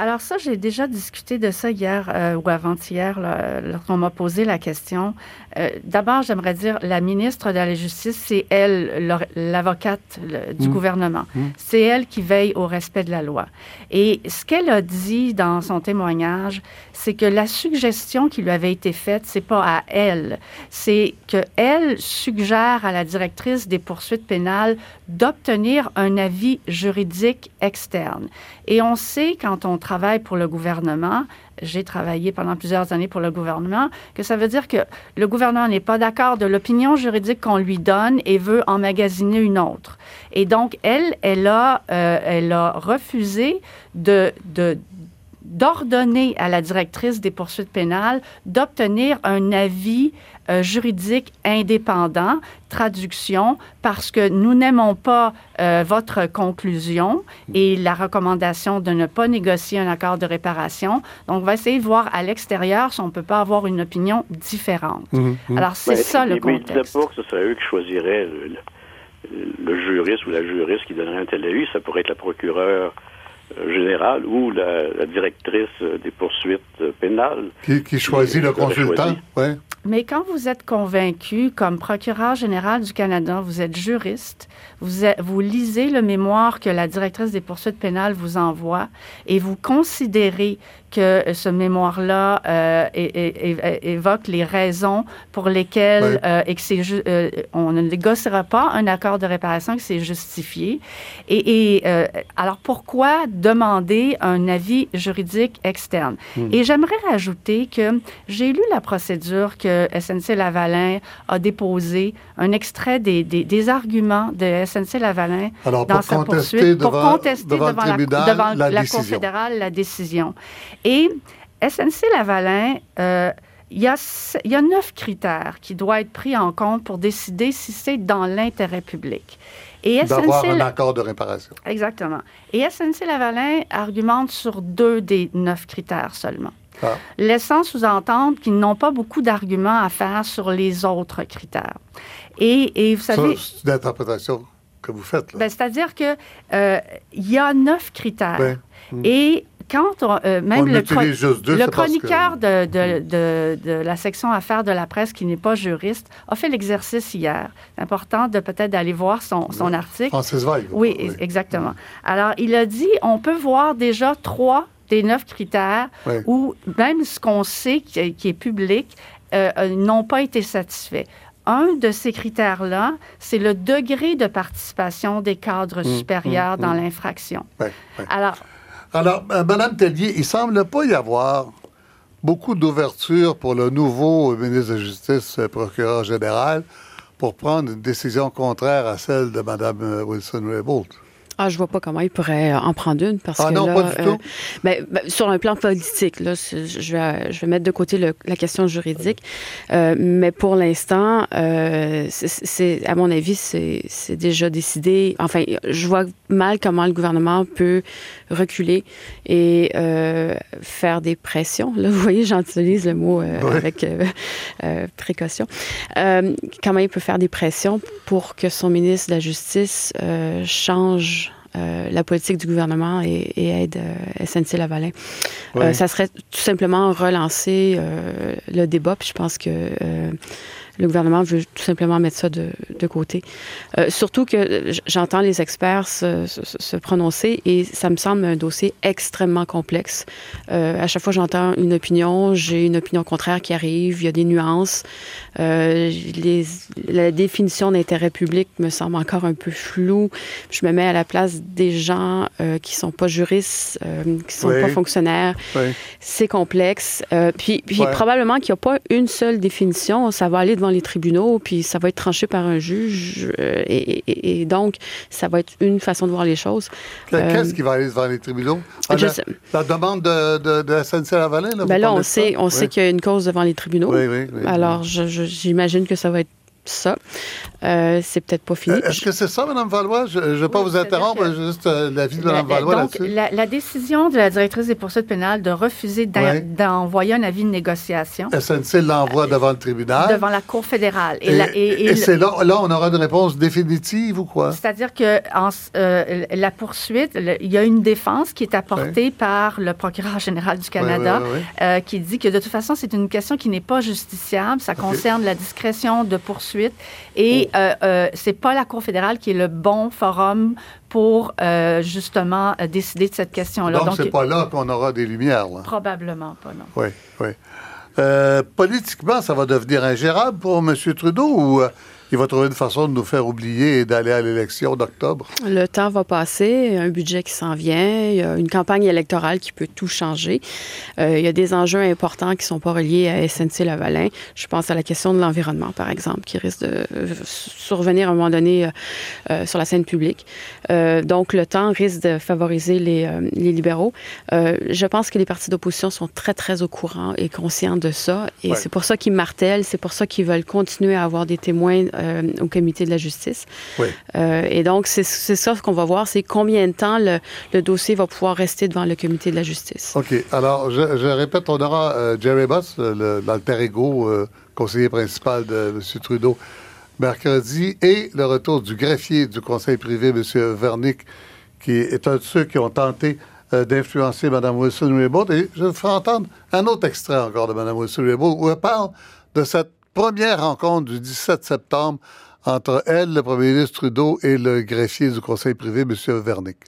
S3: Alors ça, j'ai déjà discuté de ça hier euh, ou avant-hier lorsqu'on m'a posé la question. Euh, d'abord, j'aimerais dire, la ministre de la Justice, c'est elle, l'avocate du mmh. gouvernement. Mmh. C'est elle qui veille au respect de la loi. Et ce qu'elle a dit dans son témoignage, c'est que la suggestion qui lui avait été faite, c'est pas à elle, c'est que elle suggère à la directrice des poursuites pénales d'obtenir un avis juridique externe. Et on sait quand on travaille pour le gouvernement, j'ai travaillé pendant plusieurs années pour le gouvernement, que ça veut dire que le gouvernement n'est pas d'accord de l'opinion juridique qu'on lui donne et veut emmagasiner une autre. Et donc, elle, elle a, euh, elle a refusé de d'ordonner à la directrice des poursuites pénales d'obtenir un avis euh, juridique indépendant, traduction, parce que nous n'aimons pas euh, votre conclusion et la recommandation de ne pas négocier un accord de réparation. Donc, on va essayer de voir à l'extérieur si on ne peut pas avoir une opinion différente. Mmh, mmh. Alors, c'est ça le contexte.
S4: Mais il pas que ce serait eux qui choisiraient le, juriste ou la juriste qui donnerait un tel avis. Ça pourrait être la procureure euh, générale ou la, directrice des poursuites pénales.
S1: Qui, choisit le consultant, oui.
S3: Mais quand vous êtes convaincu, comme procureur général du Canada, vous êtes juriste, vous, vous lisez le mémoire que la directrice des poursuites pénales vous envoie et vous considérez que ce mémoire-là euh, évoque les raisons pour lesquelles euh, et que c'est euh, on ne négociera pas un accord de réparation que c'est justifié. Et, alors pourquoi demander un avis juridique externe? Hmm. Et j'aimerais rajouter que j'ai lu la procédure que SNC Lavalin a déposé, un extrait des, des, arguments de SNC Lavalin
S1: dans sa poursuite pour contester devant, devant, la,
S3: la Cour fédérale la décision. Et SNC Lavalin, euh, il, y a, il y a neuf critères qui doivent être pris en compte pour décider si c'est dans l'intérêt public.
S1: Et D'avoir un accord de réparation.
S3: Exactement. Et SNC Lavalin argumente sur deux des neuf critères seulement. Ah. Laissant sous-entendre qu'ils n'ont pas beaucoup d'arguments à faire sur les autres critères. Et, et vous savez...
S1: C'est une interprétation que vous faites.
S3: Ben, c'est-à-dire qu'il euh, y a neuf critères. Et quand euh, même le, chroniqueur de, de, la section affaires de la presse, qui n'est pas juriste, a fait l'exercice hier. C'est important de peut-être d'aller voir son, son article.
S1: Francis Veil.
S3: Oui, exactement. Alors, il a dit, on peut voir déjà trois des neuf critères où même ce qu'on sait qui, est public euh, euh, n'ont pas été satisfaits un de ces critères-là, c'est le degré de participation des cadres mmh, supérieurs mmh, dans mmh. l'infraction.
S1: Alors, alors, euh, Mme Tellier, il semble pas y avoir beaucoup d'ouverture pour le nouveau ministre de la Justice, euh, procureur général, pour prendre une décision contraire à celle de Mme euh, Wilson-Raybould.
S2: Ah, je vois pas comment il pourrait en prendre une parce
S1: ah
S2: que
S1: non,
S2: là,
S1: pas du tout.
S2: ben, ben, sur un plan politique, là, je vais, je vais mettre de côté le, la question juridique, euh, mais pour l'instant, euh, c'est, à mon avis, c'est déjà décidé. Enfin, je vois mal comment le gouvernement peut reculer et euh, faire des pressions. Là, vous voyez, j'utilise le mot euh,
S1: Ouais.
S2: avec euh, euh, précaution. Euh, comment il peut faire des pressions pour que son ministre de la Justice euh, change euh, la politique du gouvernement et, et aide euh, SNC-Lavalin. Euh, ça serait tout simplement relancer euh, le débat, puis je pense que euh, le gouvernement veut tout simplement mettre ça de, de côté. Euh, surtout que j'entends les experts se, se- se prononcer et ça me semble un dossier extrêmement complexe. Euh, à chaque fois que j'entends une opinion, j'ai une opinion contraire qui arrive, il y a des nuances. Euh, les, la définition d'intérêt public me semble encore un peu floue. Je me mets à la place des gens qui sont pas juristes, qui sont
S1: Oui.
S2: pas fonctionnaires.
S1: Oui.
S2: C'est complexe. Puis puis
S1: Ouais.
S2: probablement qu'il n'y a pas une seule définition. Ça va aller devant les tribunaux, puis ça va être tranché par un juge. euh, et, et- et donc, ça va être une façon de voir les choses.
S1: Que-
S2: Euh,
S1: Qu'est-ce qui va aller devant les tribunaux? Ah,
S2: je
S1: la,
S2: sais.
S1: la demande de, de, de SNC-Lavalin? Là,
S2: Ben là, on sait, on
S1: Oui.
S2: sait qu'il y a une cause devant les tribunaux.
S1: Oui, oui, oui.
S2: Alors, j'imagine que ça va être ça. Euh, c'est peut-être pas fini.
S1: Euh, Est-ce que c'est ça, Mme Valois? Je ne vais pas
S3: Oui,
S1: vous interrompre,
S3: que-
S1: juste euh, l'avis de Mme
S3: La-
S1: Valois
S3: donc,
S1: là-dessus.
S3: la, la décision de la directrice des poursuites pénales de refuser d'envoyer un avis de négociation
S1: SNC l'envoie devant le tribunal.
S3: devant la Cour fédérale.
S1: Et,
S3: la- et- et
S1: et
S3: le-
S1: c'est là, là, on aura une réponse définitive ou quoi?
S3: C'est-à-dire que en, euh, la poursuite, le- il y a une défense qui est apportée par le procureur général du Canada,
S1: oui, oui, oui.
S3: euh, qui dit que de toute façon, c'est une question qui n'est pas justiciable. Ça concerne la discrétion de et euh, euh, c'est pas la Cour fédérale qui est le bon forum pour euh, justement euh, décider de cette question-là.
S1: Donc, c'est pas là qu'on aura des lumières. Là.
S3: probablement pas non.
S1: Oui, oui. Euh, politiquement, ça va devenir ingérable pour M. Trudeau ou il va trouver une façon de nous faire oublier et d'aller à l'élection d'octobre?
S2: Le temps va passer, il y a un budget qui s'en vient, il y a une campagne électorale qui peut tout changer. Euh, il y a des enjeux importants qui ne sont pas reliés à SNC-Lavalin. Je pense à la question de l'environnement, par exemple, qui risque de euh, survenir à un moment donné euh, sur la scène publique. Euh, donc, le temps risque de favoriser les, les libéraux. Je pense que les partis d'opposition sont très, très au courant et conscients de ça. Et
S1: Ouais.
S2: c'est pour ça qu'ils martèlent, c'est pour ça qu'ils veulent continuer à avoir des témoins euh, au comité de la justice.
S1: Oui.
S2: Euh, et donc, c'est ça qu'on va voir, c'est combien de temps le, le dossier va pouvoir rester devant le comité de la justice.
S1: OK. Alors, je, je répète, on aura euh, Jerry Buss, l'alter ego conseiller principal de M. Trudeau, mercredi, et le retour du greffier du conseil privé, M. Vernick, qui est un de ceux qui ont tenté d'influencer Mme Wilson-Raybould. Et je vous faire entendre un autre extrait encore de Mme Wilson-Raybould, où elle parle de cette première rencontre du 17 septembre entre elle, le premier ministre Trudeau, et le greffier du conseil privé, M. Vernick.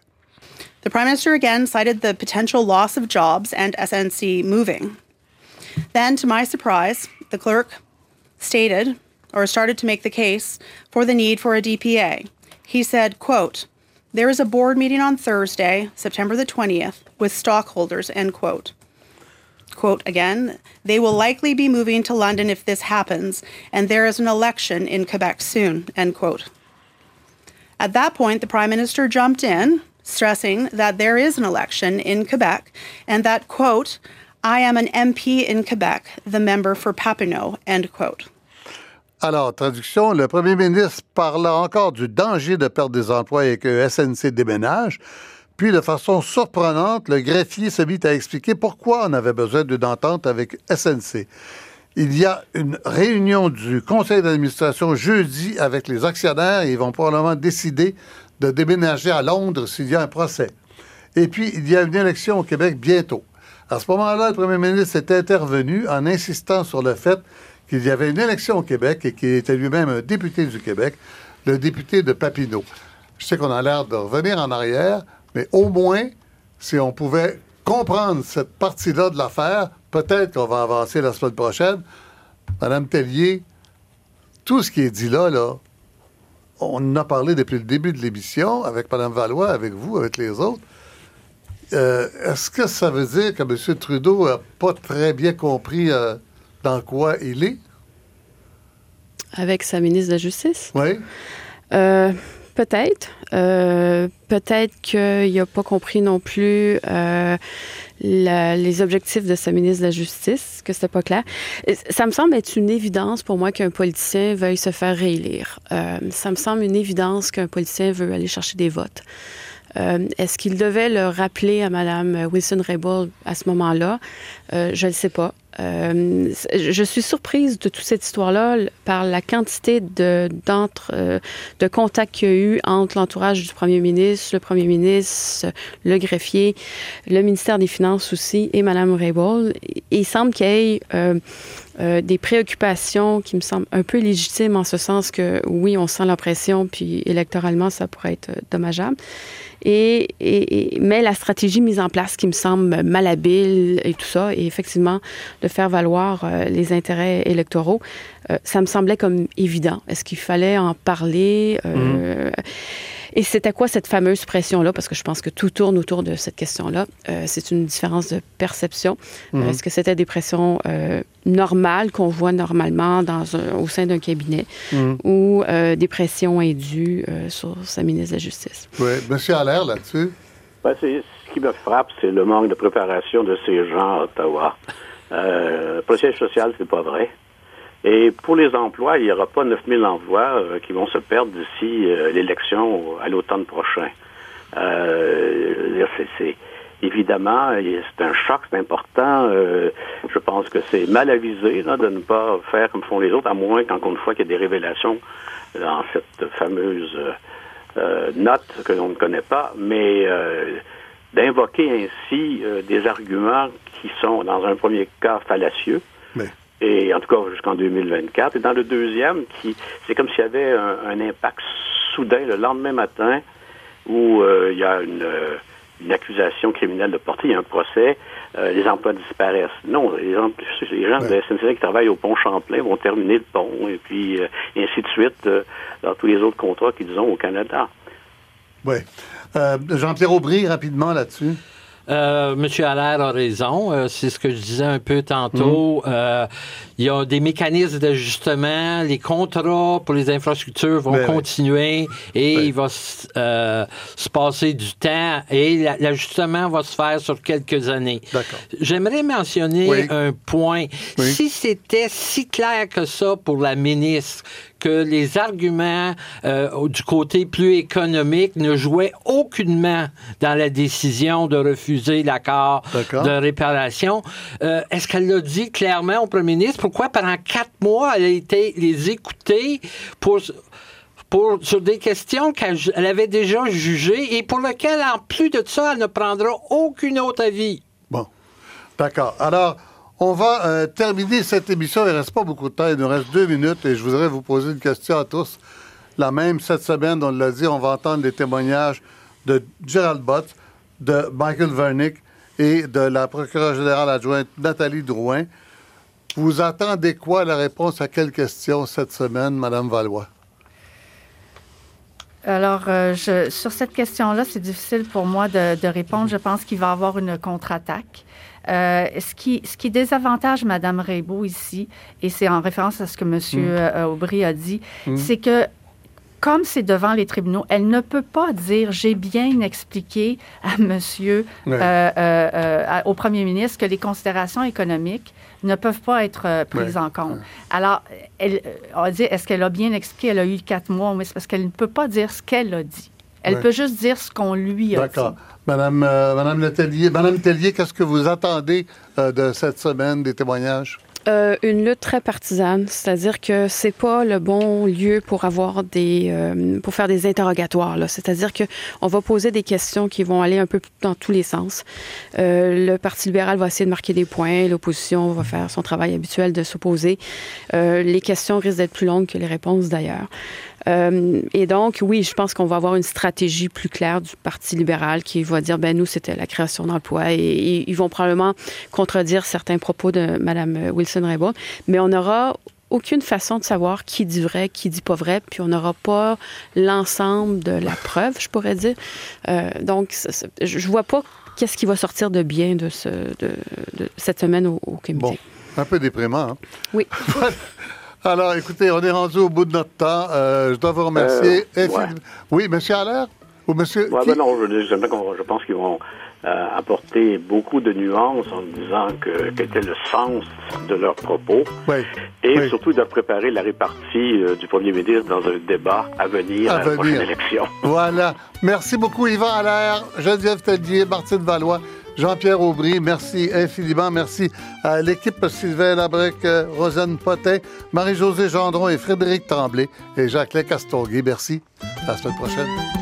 S5: The Prime Minister again cited the potential loss of jobs and SNC moving. Then, to my surprise, the clerk stated or started to make the case for the need for a DPA. He said, quote, there is a board meeting on Thursday, September the 20th, with stockholders, end quote. Quote again, they will likely be moving to London if this happens, and there is an election in Quebec soon, end quote. At that point, the Prime Minister jumped in, stressing that there is an election in Quebec and that, quote, I am an MP in Quebec, the member for Papineau, end quote.
S1: Alors, traduction, le premier ministre parla encore du danger de perdre des emplois et que SNC déménage. Puis, de façon surprenante, le greffier se mit à expliquer pourquoi on avait besoin d'une entente avec SNC. Il y a une réunion du conseil d'administration jeudi avec les actionnaires et ils vont probablement décider de déménager à Londres s'il y a un procès. Et puis, il y a une élection au Québec bientôt. À ce moment-là, le premier ministre est intervenu en insistant sur le fait qu'il y avait une élection au Québec et qu'il était lui-même un député du Québec, le député de Papineau. Je sais qu'on a l'air de revenir en arrière, mais au moins, si on pouvait comprendre cette partie-là de l'affaire, peut-être qu'on va avancer la semaine prochaine. Madame Tellier, tout ce qui est dit là, là, on en a parlé depuis le début de l'émission avec Mme Valois, avec vous, avec les autres. Euh, Est-ce que ça veut dire que M. Trudeau n'a pas très bien compris euh, dans quoi il est?
S2: Avec sa ministre de la Justice?
S1: Oui.
S2: Euh, peut-être. Euh, peut-être qu'il n'a pas compris non plus euh, les objectifs de sa ministre de la Justice, que c'était pas clair. Ça me semble être une évidence pour moi qu'un politicien veuille se faire réélire. Euh, ça me semble une évidence qu'un politicien veut aller chercher des votes. Euh, est-ce qu'il devait le rappeler à Mme Wilson-Raybould à ce moment-là? Euh, je ne sais pas. Euh, je suis surprise de toute cette histoire-là par la quantité de, de contacts qu'il y a eu entre l'entourage du premier ministre, le premier ministre, le greffier, le ministère des Finances aussi et Mme Raybould. Il semble qu'il y ait des préoccupations qui me semblent un peu légitimes en ce sens que oui, on sent la pression, puis électoralement, ça pourrait être dommageable. Et, mais la stratégie mise en place qui me semble malhabile et tout ça, et effectivement de faire valoir euh, les intérêts électoraux, euh, ça me semblait comme évident. Est-ce qu'il fallait en parler? Euh, mm-hmm. Et c'était quoi cette fameuse pression-là? Parce que je pense que tout tourne autour de cette question-là. Euh, c'est une différence de perception. Mhm. Est-ce que c'était des pressions euh, normales qu'on voit normalement dans au sein d'un cabinet? Mhm. ou euh, des pressions indues sur sa ministre de la Justice?
S1: Oui. Monsieur Allaire, là-dessus?
S4: Ben, ce qui me frappe, c'est le manque de préparation de ces gens à Ottawa. Euh, le siège social, c'est pas vrai. Et pour les emplois, il n'y aura pas 9000 emplois euh, qui vont se perdre d'ici euh, l'élection à l'automne prochain. Euh, c'est évidemment, c'est un choc, c'est important. je pense que c'est mal avisé de ne pas faire comme font les autres, à moins qu'encore une fois qu'il y ait des révélations dans cette fameuse note que l'on ne connaît pas, mais d'invoquer ainsi des arguments qui sont, dans un premier cas, fallacieux, et en tout cas jusqu'en 2024. Et dans le deuxième, qui c'est comme s'il y avait un, impact soudain le lendemain matin où euh, il y a une, euh, une, accusation criminelle de portée, il y a un procès, euh, les emplois disparaissent. Non, les, les gens de la SNCF qui travaillent au pont Champlain vont terminer le pont et puis ainsi de suite dans tous les autres contrats qu'ils ont au Canada.
S1: Oui. Jean-Pierre Aubry, rapidement là-dessus.
S6: Euh, Monsieur Allaire a raison. Euh, c'est ce que je disais un peu tantôt. Mm. Euh, il y a des mécanismes d'ajustement. Les contrats pour les infrastructures vont ben continuer et ben. il va se passer du temps et l'ajustement va se faire sur quelques années. J'aimerais mentionner un point. Si c'était si clair que ça pour la ministre que les arguments euh, du côté plus économique ne jouaient aucunement dans la décision de refuser l'accord de réparation. Euh, est-ce qu'elle l'a dit clairement au premier ministre? Pourquoi pendant quatre mois elle a été les écouter pour pour, sur des questions qu'elle avait déjà jugées et pour lesquelles, en plus de ça, elle ne prendra aucune autre avis?
S1: Bon. D'accord. Alors, on va euh, terminer cette émission. Il ne reste pas beaucoup de temps. Il nous reste deux minutes et je voudrais vous poser une question à tous. La même cette semaine, on l'a dit, on va entendre les témoignages de Gerald Bott, de Michael Vernick et de la procureure générale adjointe Nathalie Drouin. Vous attendez quoi la réponse à quelle question cette semaine, Madame Valois?
S3: Alors, euh, sur cette question-là, c'est difficile pour moi de, de répondre. Je pense qu'il va y avoir une contre-attaque. Euh, ce, qui, ce qui désavantage Mme Raybaud ici, et c'est en référence à ce que M. Mm. Euh, Aubry a dit, mm. c'est que comme c'est devant les tribunaux, elle ne peut pas dire j'ai bien expliqué à monsieur, euh, au premier ministre que les considérations économiques ne peuvent pas être prises en compte. Alors, elle a dit est-ce qu'elle a bien expliqué? Elle a eu quatre mois, mais c'est parce qu'elle ne peut pas dire ce qu'elle a dit. Elle peut juste dire ce qu'on lui a dit. D'accord.
S1: Madame, euh, Madame Letellier, Madame Tellier, qu'est-ce que vous attendez euh, de cette semaine des témoignages?
S2: Euh, une lutte très partisane, c'est-à-dire que c'est pas le bon lieu pour avoir des euh, pour faire des interrogatoires. C'est-à-dire que on va poser des questions qui vont aller un peu dans tous les sens. Euh, le Parti libéral va essayer de marquer des points, l'opposition va faire son travail habituel de s'opposer. les questions risquent d'être plus longues que les réponses d'ailleurs. Et donc, oui, je pense qu'on va avoir une stratégie plus claire du Parti libéral qui va dire, ben nous, c'était la création d'emplois et, ils vont probablement contredire certains propos de Mme Wilson mais on n'aura aucune façon de savoir qui dit vrai, qui dit pas vrai, puis on n'aura pas l'ensemble de la preuve, je pourrais dire. Euh, donc, je vois pas qu'est-ce qui va sortir de bien de, ce, de, cette semaine au, au comité.
S1: Bon, un peu déprimant. Hein?
S2: Oui. [laughs]
S1: Alors, écoutez, on est rendu au bout de notre temps. Euh, je dois vous remercier.
S4: Euh, ouais.
S1: Oui, Monsieur Allaire? Ou Monsieur.
S4: Ouais, ben non, je, je- pense qu'ils vont euh, apporter beaucoup de nuances en disant que quel était le sens de leurs propos.
S1: Oui.
S4: Et
S1: Oui.
S4: surtout de préparer la répartie euh, du premier ministre dans un débat à venir
S1: À
S4: à, la
S1: venir.
S4: prochaine élection.
S1: Voilà. Merci beaucoup, Yvan Allaire, Geneviève Tellier, Martine Valois, Jean-Pierre Aubry. Merci infiniment. Merci à l'équipe Sylvain Labrec, Rosanne Potin, Marie-Josée Gendron et Frédéric Tremblay et Jacqueline Castonguay. Merci. À la semaine prochaine.